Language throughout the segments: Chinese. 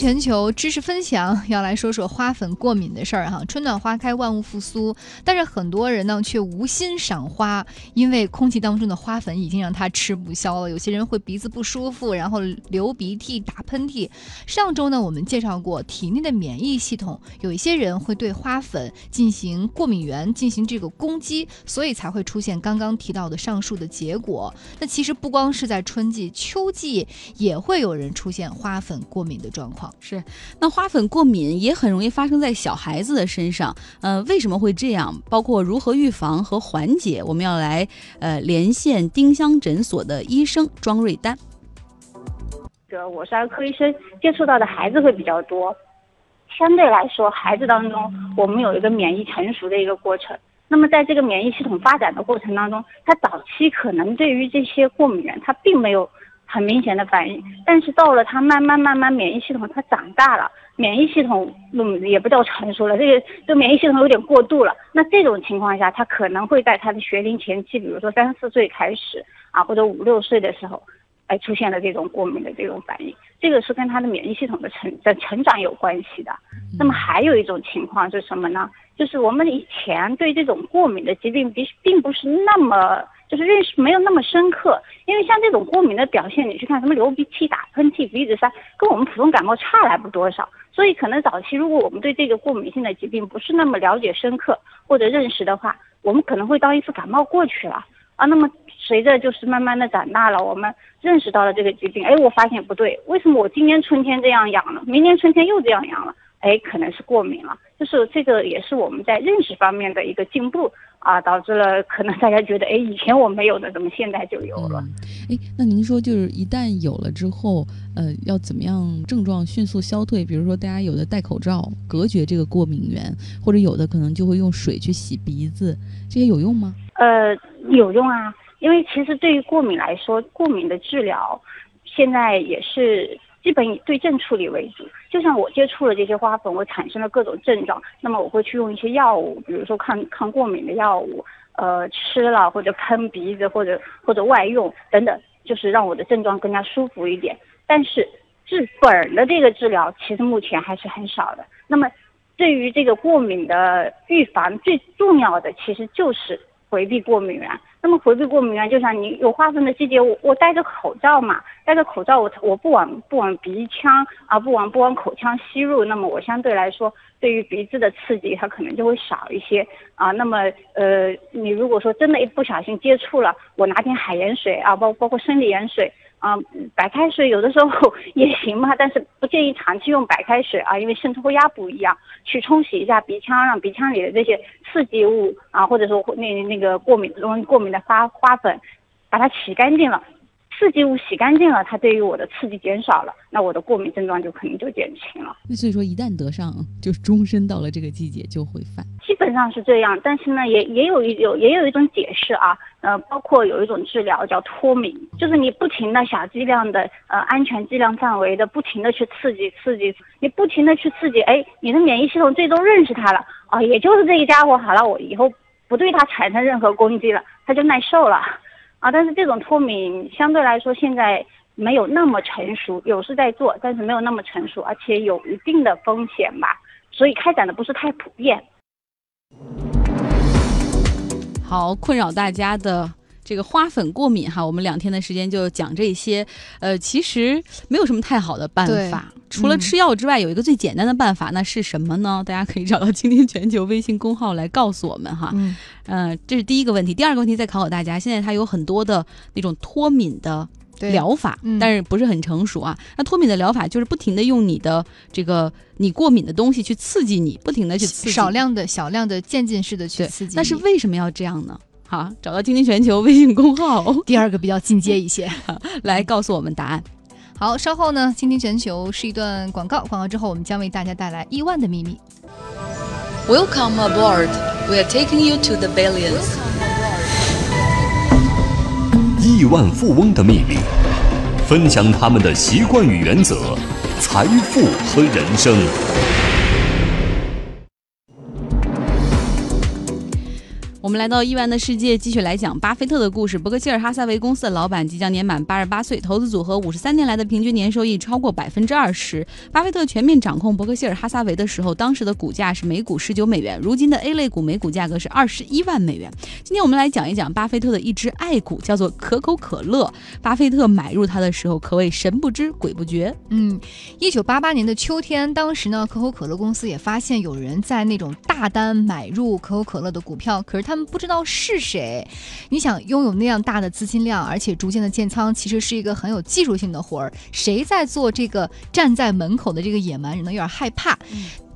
全球知识分享要来说说花粉过敏的事儿哈。春暖花开，万物复苏，但是很多人呢却无心赏花，因为空气当中的花粉已经让他吃不消了。有些人会鼻子不舒服，然后流鼻涕、打喷嚏。上周呢，我们介绍过体内的免疫系统，有一些人会对花粉进行过敏源进行这个攻击，所以才会出现刚刚提到的上述的结果。那其实不光是在春季，秋季也会有人出现花粉过敏的。状况是，那花粉过敏也很容易发生在小孩子的身上。呃，为什么会这样？包括如何预防和缓解，我们要来呃连线丁香诊所的医生庄瑞丹。这我是儿科医生，接触到的孩子会比较多。相对来说，孩子当中我们有一个免疫成熟的一个过程。那么在这个免疫系统发展的过程当中，他早期可能对于这些过敏源，他并没有。很明显的反应，但是到了他慢慢慢慢免疫系统他长大了，免疫系统嗯也不叫成熟了，这个这免疫系统有点过度了。那这种情况下，他可能会在他的学龄前期，比如说三四岁开始啊，或者五六岁的时候，哎出现了这种过敏的这种反应，这个是跟他的免疫系统的成的成长有关系的。那么还有一种情况是什么呢？就是我们以前对这种过敏的疾病并并不是那么。就是认识没有那么深刻，因为像这种过敏的表现，你去看什么流鼻涕、打喷嚏、鼻子塞，跟我们普通感冒差来不多少。所以可能早期如果我们对这个过敏性的疾病不是那么了解深刻或者认识的话，我们可能会当一次感冒过去了啊。那么随着就是慢慢的长大了，我们认识到了这个疾病，哎，我发现不对，为什么我今年春天这样痒了，明年春天又这样痒了？哎，可能是过敏了。就是这个也是我们在认识方面的一个进步。啊，导致了可能大家觉得，哎，以前我没有的，怎么现在就有了？哎，那您说就是一旦有了之后，呃，要怎么样症状迅速消退？比如说大家有的戴口罩隔绝这个过敏源，或者有的可能就会用水去洗鼻子，这些有用吗？呃，有用啊，因为其实对于过敏来说，过敏的治疗现在也是。基本以对症处理为主，就像我接触了这些花粉，我产生了各种症状，那么我会去用一些药物，比如说抗抗过敏的药物，呃，吃了或者喷鼻子或者或者外用等等，就是让我的症状更加舒服一点。但是治本的这个治疗，其实目前还是很少的。那么对于这个过敏的预防，最重要的其实就是回避过敏源。那么回避过敏源，就像你有花粉的季节，我我戴着口罩嘛，戴着口罩，我我不往不往鼻腔啊，不往不往口腔吸入，那么我相对来说，对于鼻子的刺激，它可能就会少一些啊。那么呃，你如果说真的一不小心接触了，我拿点海盐水啊，包包括生理盐水。啊，白开水有的时候也行嘛，但是不建议长期用白开水啊，因为渗透压不一样，去冲洗一下鼻腔，让鼻腔里的这些刺激物啊，或者说那那个过敏容易过敏的花花粉，把它洗干净了。刺激物洗干净了，它对于我的刺激减少了，那我的过敏症状就肯定就减轻了。那所以说，一旦得上，就终身到了这个季节就会犯。基本上是这样，但是呢，也也有一有也有一种解释啊，呃，包括有一种治疗叫脱敏，就是你不停的小剂量的呃安全剂量范围的不停的去刺激刺激，你不停的去刺激，哎，你的免疫系统最终认识它了，啊，也就是这个家伙好了，我以后不对它产生任何攻击了，它就耐受了。啊，但是这种脱敏相对来说现在没有那么成熟，有是在做，但是没有那么成熟，而且有一定的风险吧，所以开展的不是太普遍。好，困扰大家的。这个花粉过敏哈，我们两天的时间就讲这些。呃，其实没有什么太好的办法，除了吃药之外，有一个最简单的办法，那是什么呢？大家可以找到“倾听全球”微信公号来告诉我们哈。嗯，呃，这是第一个问题。第二个问题再考考大家，现在它有很多的那种脱敏的疗法，但是不是很成熟啊？那脱敏的疗法就是不停的用你的这个你过敏的东西去刺激你，不停的去刺激，少量的小量的渐进式的去刺激。但是为什么要这样呢？好，找到“听听全球”微信公号。第二个比较进阶一些，来告诉我们答案。好，稍后呢，“听听全球”是一段广告，广告之后我们将为大家带来亿万的秘密。Welcome aboard, we are taking you to the billions。亿万富翁的秘密，分享他们的习惯与原则，财富和人生。我们来到亿万的世界，继续来讲巴菲特的故事。伯克希尔哈撒韦公司的老板即将年满八十八岁，投资组合五十三年来的平均年收益超过百分之二十。巴菲特全面掌控伯克希尔哈撒韦的时候，当时的股价是每股十九美元，如今的 A 类股每股价格是二十一万美元。今天我们来讲一讲巴菲特的一只爱股，叫做可口可乐。巴菲特买入它的时候可谓神不知鬼不觉。嗯，一九八八年的秋天，当时呢，可口可乐公司也发现有人在那种大单买入可口可乐的股票，可是他他们不知道是谁。你想拥有那样大的资金量，而且逐渐的建仓，其实是一个很有技术性的活儿。谁在做这个站在门口的这个野蛮人呢？有点害怕。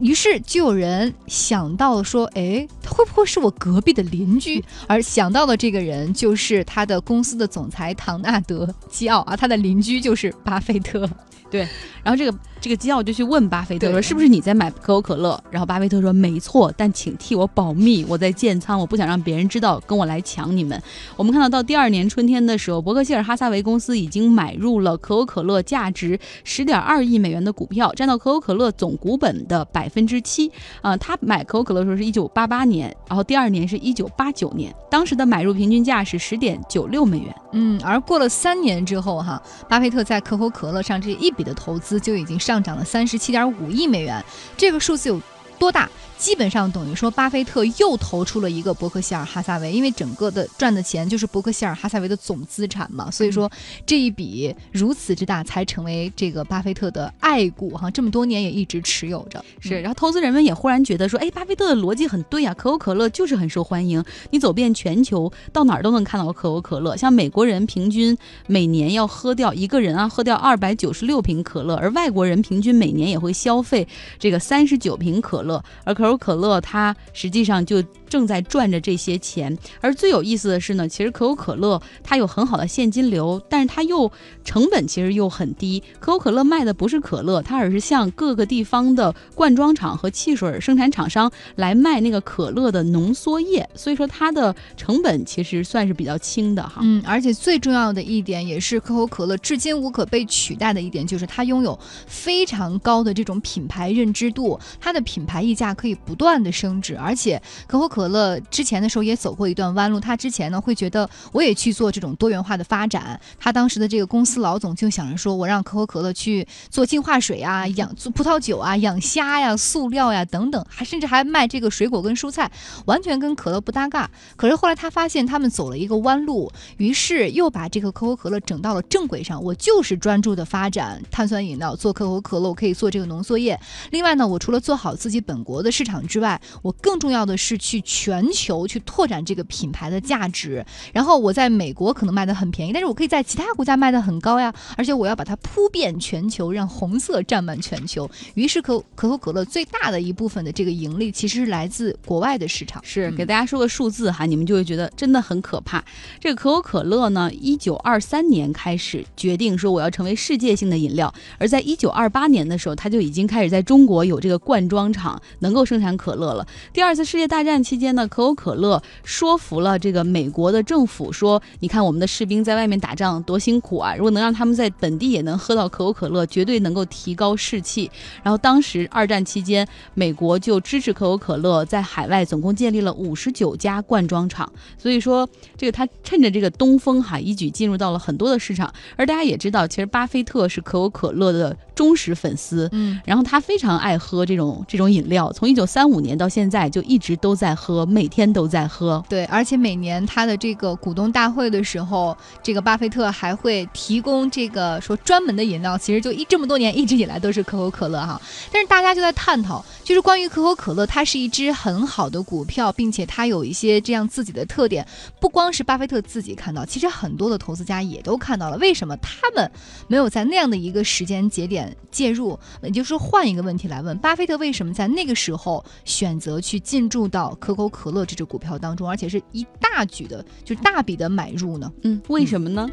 于是就有人想到说，哎，他会不会是我隔壁的邻居？而想到的这个人就是他的公司的总裁唐纳德·基奥啊，他的邻居就是巴菲特。对，然后这个。这个基奥就去问巴菲特说：“是不是你在买可口可乐？”然后巴菲特说：“没错，但请替我保密，我在建仓，我不想让别人知道，跟我来抢你们。”我们看到，到第二年春天的时候，伯克希尔哈撒韦公司已经买入了可口可乐价值十点二亿美元的股票，占到可口可乐总股本的百分之七。啊，他买可口可乐的时候是一九八八年，然后第二年是一九八九年，当时的买入平均价是十点九六美元。嗯，而过了三年之后，哈，巴菲特在可口可乐上这一笔的投资就已经上上涨了三十七点五亿美元，这个数字有多大？基本上等于说，巴菲特又投出了一个伯克希尔哈撒韦，因为整个的赚的钱就是伯克希尔哈撒韦的总资产嘛，所以说这一笔如此之大，才成为这个巴菲特的爱股哈，这么多年也一直持有着。是，然后投资人们也忽然觉得说，哎，巴菲特的逻辑很对啊，可口可乐就是很受欢迎，你走遍全球，到哪儿都能看到可口可乐。像美国人平均每年要喝掉一个人啊，喝掉二百九十六瓶可乐，而外国人平均每年也会消费这个三十九瓶可乐，而可。可口可乐，它实际上就。正在赚着这些钱，而最有意思的是呢，其实可口可乐它有很好的现金流，但是它又成本其实又很低。可口可乐卖的不是可乐，它而是向各个地方的罐装厂和汽水生产厂商来卖那个可乐的浓缩液，所以说它的成本其实算是比较轻的哈。嗯，而且最重要的一点，也是可口可乐至今无可被取代的一点，就是它拥有非常高的这种品牌认知度，它的品牌溢价可以不断的升值，而且可口可可乐之前的时候也走过一段弯路，他之前呢会觉得我也去做这种多元化的发展。他当时的这个公司老总就想着说，我让可口可乐去做净化水啊，养做葡萄酒啊，养虾呀，塑料呀等等，还甚至还卖这个水果跟蔬菜，完全跟可乐不搭嘎。可是后来他发现他们走了一个弯路，于是又把这个可口可乐整到了正轨上。我就是专注的发展碳酸饮料，做可口可乐，我可以做这个浓缩液。另外呢，我除了做好自己本国的市场之外，我更重要的是去。全球去拓展这个品牌的价值，然后我在美国可能卖的很便宜，但是我可以在其他国家卖的很高呀，而且我要把它铺遍全球，让红色占满全球。于是可可口可乐最大的一部分的这个盈利其实是来自国外的市场。是给大家说个数字哈，你们就会觉得真的很可怕。这个可口可乐呢，一九二三年开始决定说我要成为世界性的饮料，而在一九二八年的时候，它就已经开始在中国有这个灌装厂能够生产可乐了。第二次世界大战期间。呢，可口可乐说服了这个美国的政府，说你看我们的士兵在外面打仗多辛苦啊，如果能让他们在本地也能喝到可口可乐，绝对能够提高士气。然后当时二战期间，美国就支持可口可乐在海外总共建立了五十九家灌装厂，所以说这个他趁着这个东风哈，一举进入到了很多的市场。而大家也知道，其实巴菲特是可口可乐的忠实粉丝，嗯，然后他非常爱喝这种这种饮料，从一九三五年到现在就一直都在喝。每天都在喝。对，而且每年他的这个股东大会的时候，这个巴菲特还会提供这个说专门的饮料。其实就一这么多年一直以来都是可口可乐哈。但是大家就在探讨，就是关于可口可乐，它是一只很好的股票，并且它有一些这样自己的特点。不光是巴菲特自己看到，其实很多的投资家也都看到了。为什么他们没有在那样的一个时间节点介入？也就是说换一个问题来问，巴菲特为什么在那个时候选择去进驻到可口？可乐这只股票当中，而且是一大举的，就是大笔的买入呢？嗯，为什么呢？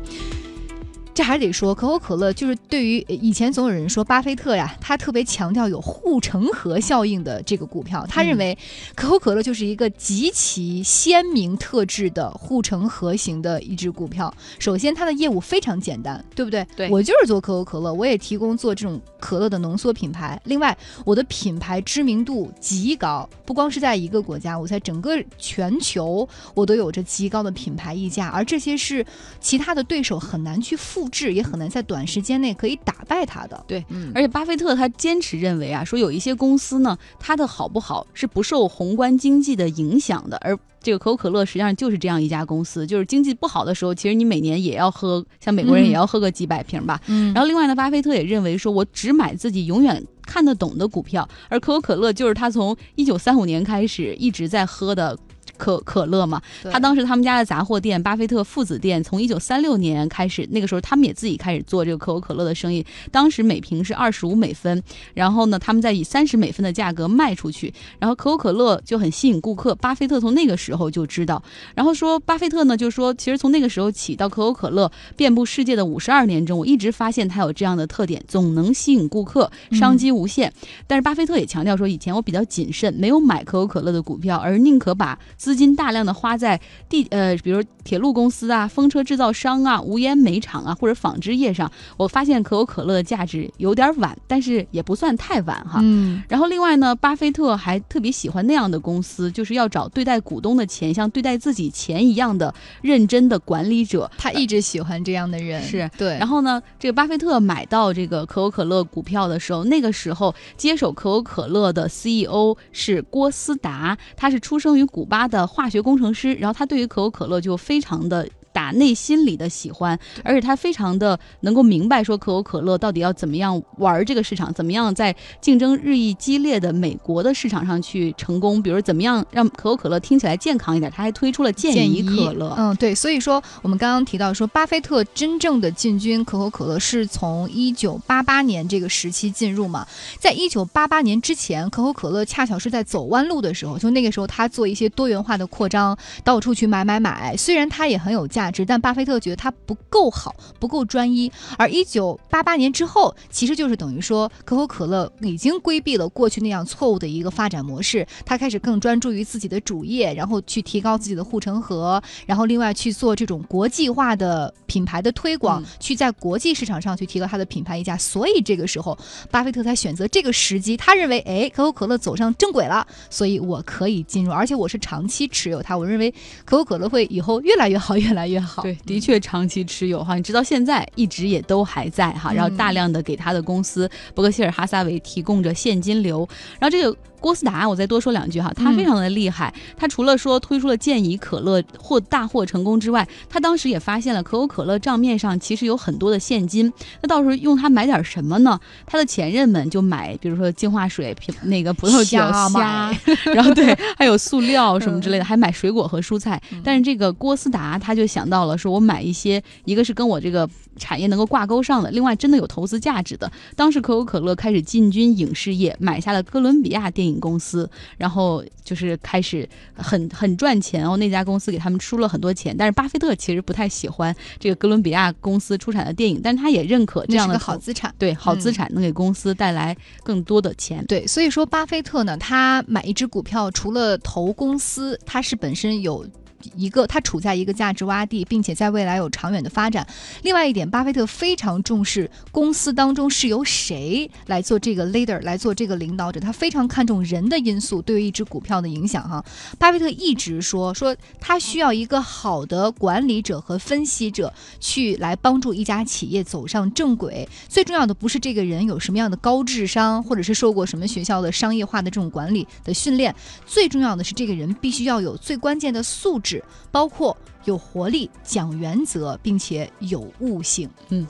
这还得说可口可乐，就是对于以前总有人说巴菲特呀，他特别强调有护城河效应的这个股票，他认为可口可乐就是一个极其鲜明特质的护城河型的一只股票。首先，它的业务非常简单，对不对？对我就是做可口可乐，我也提供做这种可乐的浓缩品牌。另外，我的品牌知名度极高，不光是在一个国家，我在整个全球我都有着极高的品牌溢价，而这些是其他的对手很难去复制，也很难在短时间内可以打败它的。对，嗯，而且巴菲特他坚持认为啊，说有一些公司呢，它的好不好是不受宏观经济的影响的，而这个可口可乐实际上就是这样一家公司，就是经济不好的时候，其实你每年也要喝，像美国人也要喝个几百瓶吧。嗯，然后另外呢，巴菲特也认为说，我只买自己永远看得懂的股票，而可口可乐就是他从一九三五年开始一直在喝的。可可乐嘛，他当时他们家的杂货店巴菲特父子店，从一九三六年开始，那个时候他们也自己开始做这个可口可乐的生意。当时每瓶是二十五美分，然后呢，他们再以三十美分的价格卖出去，然后可口可乐就很吸引顾客。巴菲特从那个时候就知道，然后说巴菲特呢就说，其实从那个时候起到可口可乐遍布世界的五十二年中，我一直发现它有这样的特点，总能吸引顾客，商机无限。但是巴菲特也强调说，以前我比较谨慎，没有买可口可乐的股票，而宁可把资金大量的花在地呃，比如铁路公司啊、风车制造商啊、无烟煤厂啊或者纺织业上。我发现可口可乐的价值有点晚，但是也不算太晚哈。嗯，然后另外呢，巴菲特还特别喜欢那样的公司，就是要找对待股东的钱像对待自己钱一样的认真的管理者。他一直喜欢这样的人，是对。然后呢，这个巴菲特买到这个可口可乐股票的时候，那个时候接手可口可乐的 CEO 是郭思达，他是出生于古巴的化学工程师，然后他对于可口可乐就非常的打。打内心里的喜欢，而且他非常的能够明白说可口可乐到底要怎么样玩这个市场，怎么样在竞争日益激烈的美国的市场上去成功，比如怎么样让可口可乐听起来健康一点，他还推出了健健怡可乐。嗯，对，所以说我们刚刚提到说，巴菲特真正的进军可口可乐是从一九八八年这个时期进入嘛，在一九八八年之前，可口可乐恰巧是在走弯路的时候，就那个时候他做一些多元化的扩张，到处去买买买，虽然它也很有价值，但巴菲特觉得它不够好，不够专一。而一九八八年之后，其实就是等于说可口可乐已经规避了过去那样错误的一个发展模式，它开始更专注于自己的主业，然后去提高自己的护城河，然后另外去做这种国际化的品牌的推广，嗯去在国际市场上去提高它的品牌溢价。所以这个时候，巴菲特才选择这个时机，他认为，哎，可口可乐走上正轨了，所以我可以进入，而且我是长期持有它，我认为可口可乐会以后越来越好，越来越好。对，的确长期持有哈，你直到现在一直也都还在哈，然后嗯大量的给他的公司伯克希尔哈撒韦提供着现金流，然后这个。郭思达，我再多说两句哈，他嗯非常的厉害。他除了说推出了健怡可乐获大获成功之外，他当时也发现了可口可乐账面上其实有很多的现金。那到时候用它买点什么呢？他的前任们就买，比如说净化水、瓶那个葡萄酒、瞎虾，然后对，还有塑料什么之类的，还买水果和蔬菜。嗯但是这个郭思达他就想到了，说我买一些，一个是跟我这个产业能够挂钩上的，另外真的有投资价值的。当时可口可乐开始进军影视业，买下了哥伦比亚电影公司，然后就是开始很很赚钱哦。那家公司给他们出了很多钱，但是巴菲特其实不太喜欢这个哥伦比亚公司出产的电影，但是他也认可这样的好资产。对好资嗯产能给公司带来更多的钱。对，所以说巴菲特呢，他买一只股票，除了投公司，他是本身有。一个，它处在一个价值洼地，并且在未来有长远的发展。另外一点，巴菲特非常重视公司当中是由谁来做这个 leader，来做这个领导者，他非常看重人的因素对于一只股票的影响。哈，巴菲特一直说说他需要一个好的管理者和分析者去来帮助一家企业走上正轨。最重要的不是这个人有什么样的高智商，或者是受过什么学校的商业化的这种管理的训练，最重要的是这个人必须要有最关键的素质，包括有活力、讲原则，并且有悟性。嗯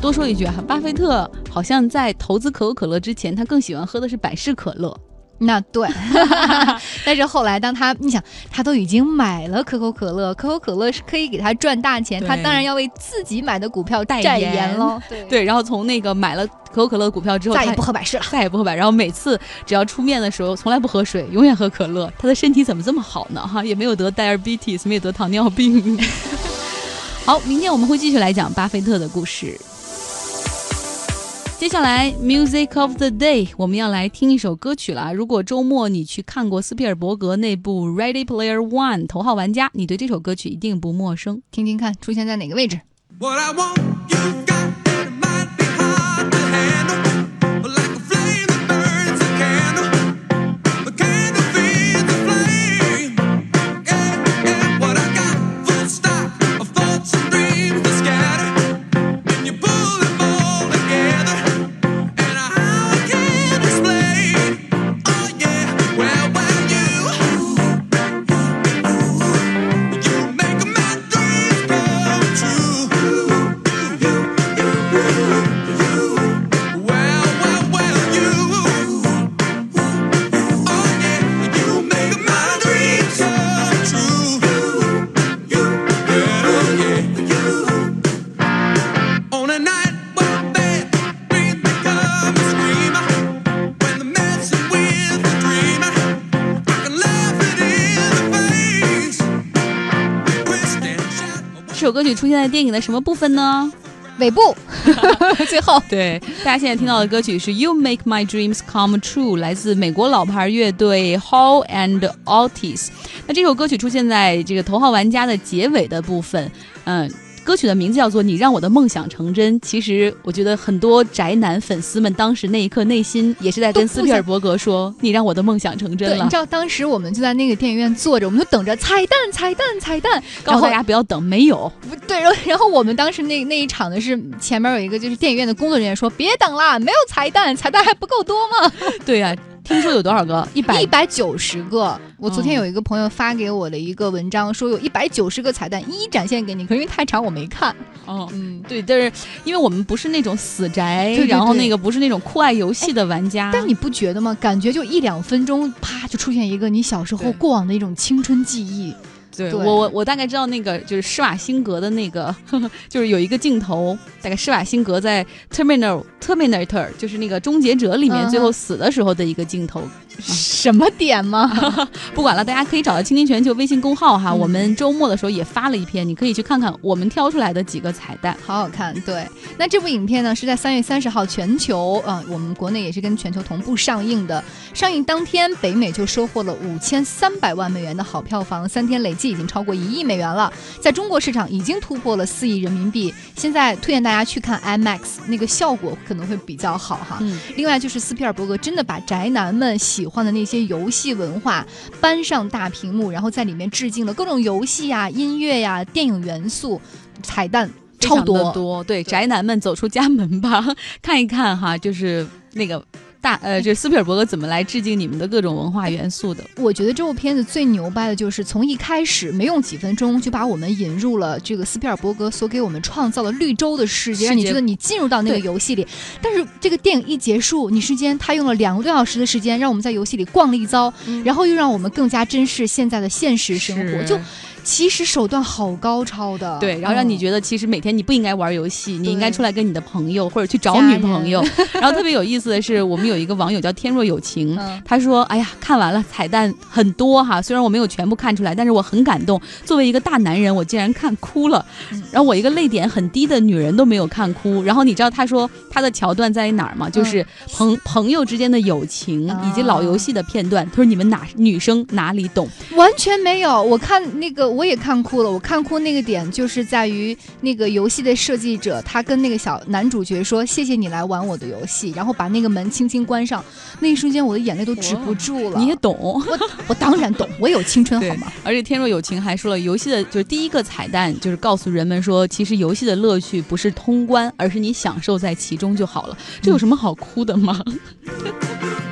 多说一句啊，巴菲特好像在投资可口可乐之前，他更喜欢喝的是百事可乐。那对，但是后来当他你想，他都已经买了可口可乐，可口可乐是可以给他赚大钱，他当然要为自己买的股票代代言言喽。对，对，然后从那个买了可口可乐的股票之后，再也不喝百事了。再也不喝百，然后每次只要出面的时候，从来不喝水，永远喝可乐。他的身体怎么这么好呢？哈，也没有得 diabetes，没有得糖尿病。好，明天我们会继续来讲巴菲特的故事。接下来，Music of the Day，我们要来听一首歌曲了。如果周末你去看过斯皮尔伯格那部《Ready Player One》头号玩家，你对这首歌曲一定不陌生。听听看，出现在哪个位置？这首歌曲出现在电影的什么部分呢？尾部，最后。对，大家现在听到的歌曲是《You Make My Dreams Come True》，来自美国老牌乐队 Hall and Otis。那这首歌曲出现在这个《头号玩家》的结尾的部分，嗯。歌曲的名字叫做《你让我的梦想成真》。其实我觉得很多宅男粉丝们当时那一刻内心也是在跟斯皮尔伯格说：“你让我的梦想成真了。”你知道当时我们就在那个电影院坐着，我们就等着彩蛋、彩蛋、彩蛋，告诉大家不要等，没有。对，然后然后我们当时那那一场的是前面有一个就是电影院的工作人员说：“别等啦，没有彩蛋，彩蛋还不够多吗？” 对呀。听说有多少个？一百一百九十个。我昨天有一个朋友发给我的一个文章，说有一百九十个彩蛋，一一展现给你。可是因为太长，我没看。哦，嗯，对，但是因为我们不是那种死宅，然后那个不是那种酷爱游戏的玩家。但你不觉得吗？感觉就一两分钟，啪就出现一个你小时候过往的一种青春记忆。对我我我大概知道那个就是施瓦辛格的那个，呵 呵就是有一个镜头，大概施瓦辛格在 Terminator Terminator 就是那个终结者里面最后死的时候的一个镜头。什么点吗？不管了，大家可以找到“青青全球”微信公号哈。我们周末的时候也发了一篇，你可以去看看我们挑出来的几个彩蛋，好好看。对，那这部影片呢是在三月三十号全球啊，我们国内也是跟全球同步上映的。上映当天，北美就收获了五千三百万美元的好票房，三天累计已经超过一亿美元了。在中国市场已经突破了四亿人民币。现在推荐大家去看 IMAX，那个效果可能会比较好哈。嗯。另外就是斯皮尔伯格真的把宅男们喜欢的那些游戏文化搬上大屏幕，然后在里面致敬了各种游戏呀、音乐呀、电影元素，彩蛋超多多。对，宅男们走出家门吧，看一看哈，就是那个。大呃，就斯皮尔伯格怎么来致敬你们的各种文化元素的？我觉得这部片子最牛掰的就是从一开始没用几分钟就把我们引入了这个斯皮尔伯格所给我们创造的绿洲的世界，让你觉得你进入到那个游戏里。但是这个电影一结束，你瞬间他用了两个多小时的时间让我们在游戏里逛了一遭，然后又让我们更加珍视现在的现实生活，就。其实手段好高超的，对，然后让你觉得其实每天你不应该玩游戏，你应该出来跟你的朋友或者去找女朋友。然后特别有意思的是，我们有一个网友叫天若有情，他说：“哎呀，看完了彩蛋很多哈，虽然我没有全部看出来，但是我很感动。作为一个大男人，我竟然看哭了。然后我一个泪点很低的女人都没有看哭。然后你知道他说他的桥段在于哪儿吗？就是朋朋友之间的友情以及老游戏的片段。他说你们哪女生哪里懂？完全没有。我看那个。我也看哭了，我看哭那个点就是在于那个游戏的设计者，他跟那个小男主角说：“谢谢你来玩我的游戏。”然后把那个门轻轻关上，那一瞬间我的眼泪都止不住了。你也懂，我我当然懂，我有青春好吗？而且天若有情还说了，游戏的就是第一个彩蛋，就是告诉人们说，其实游戏的乐趣不是通关，而是你享受在其中就好了。这有什么好哭的吗？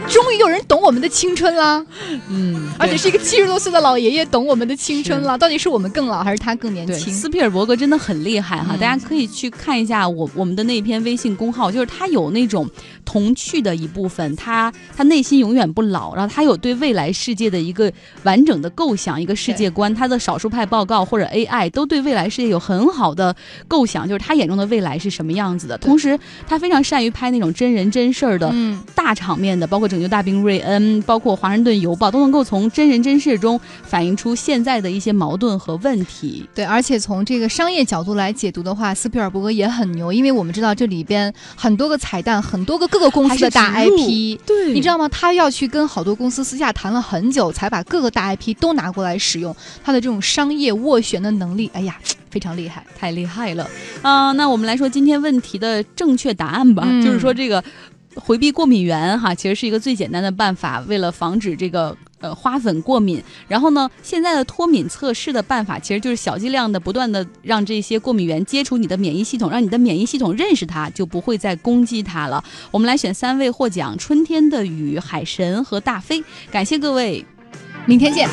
终于有人懂我们的青春了，嗯，而且是一个七十多岁的老爷爷懂我们的青春了。到底是我们更老，还是他更年轻？斯皮尔伯格真的很厉害哈，大家可以去看一下我我们的那篇微信公号，就是他有那种童趣的一部分，他他内心永远不老，然后他有对未来世界的一个完整的构想，一个世界观。他的少数派报告或者 AI 都对未来世界有很好的构想，就是他眼中的未来是什么样子的。同时，他非常善于拍那种真人真事儿的大场面的，包括整。拯救大兵瑞恩，包括华盛顿邮报，都能够从真人真事中反映出现在的一些矛盾和问题。对，而且从这个商业角度来解读的话，斯皮尔伯格也很牛，因为我们知道这里边很多个彩蛋，很多个各个公司的大 IP，对，你知道吗？他要去跟好多公司私下谈了很久，才把各个大 IP 都拿过来使用。他的这种商业斡旋的能力，哎呀。非常厉害，太厉害了啊！那我们来说今天问题的正确答案吧，就是说这个回避过敏源哈，其实是一个最简单的办法。为了防止这个呃花粉过敏，然后呢，现在的脱敏测试的办法其实就是小剂量的不断的让这些过敏源接触你的免疫系统，让你的免疫系统认识它，就不会再攻击它了。我们来选三位获奖：春天的雨、海神和大飞。感谢各位，明天见。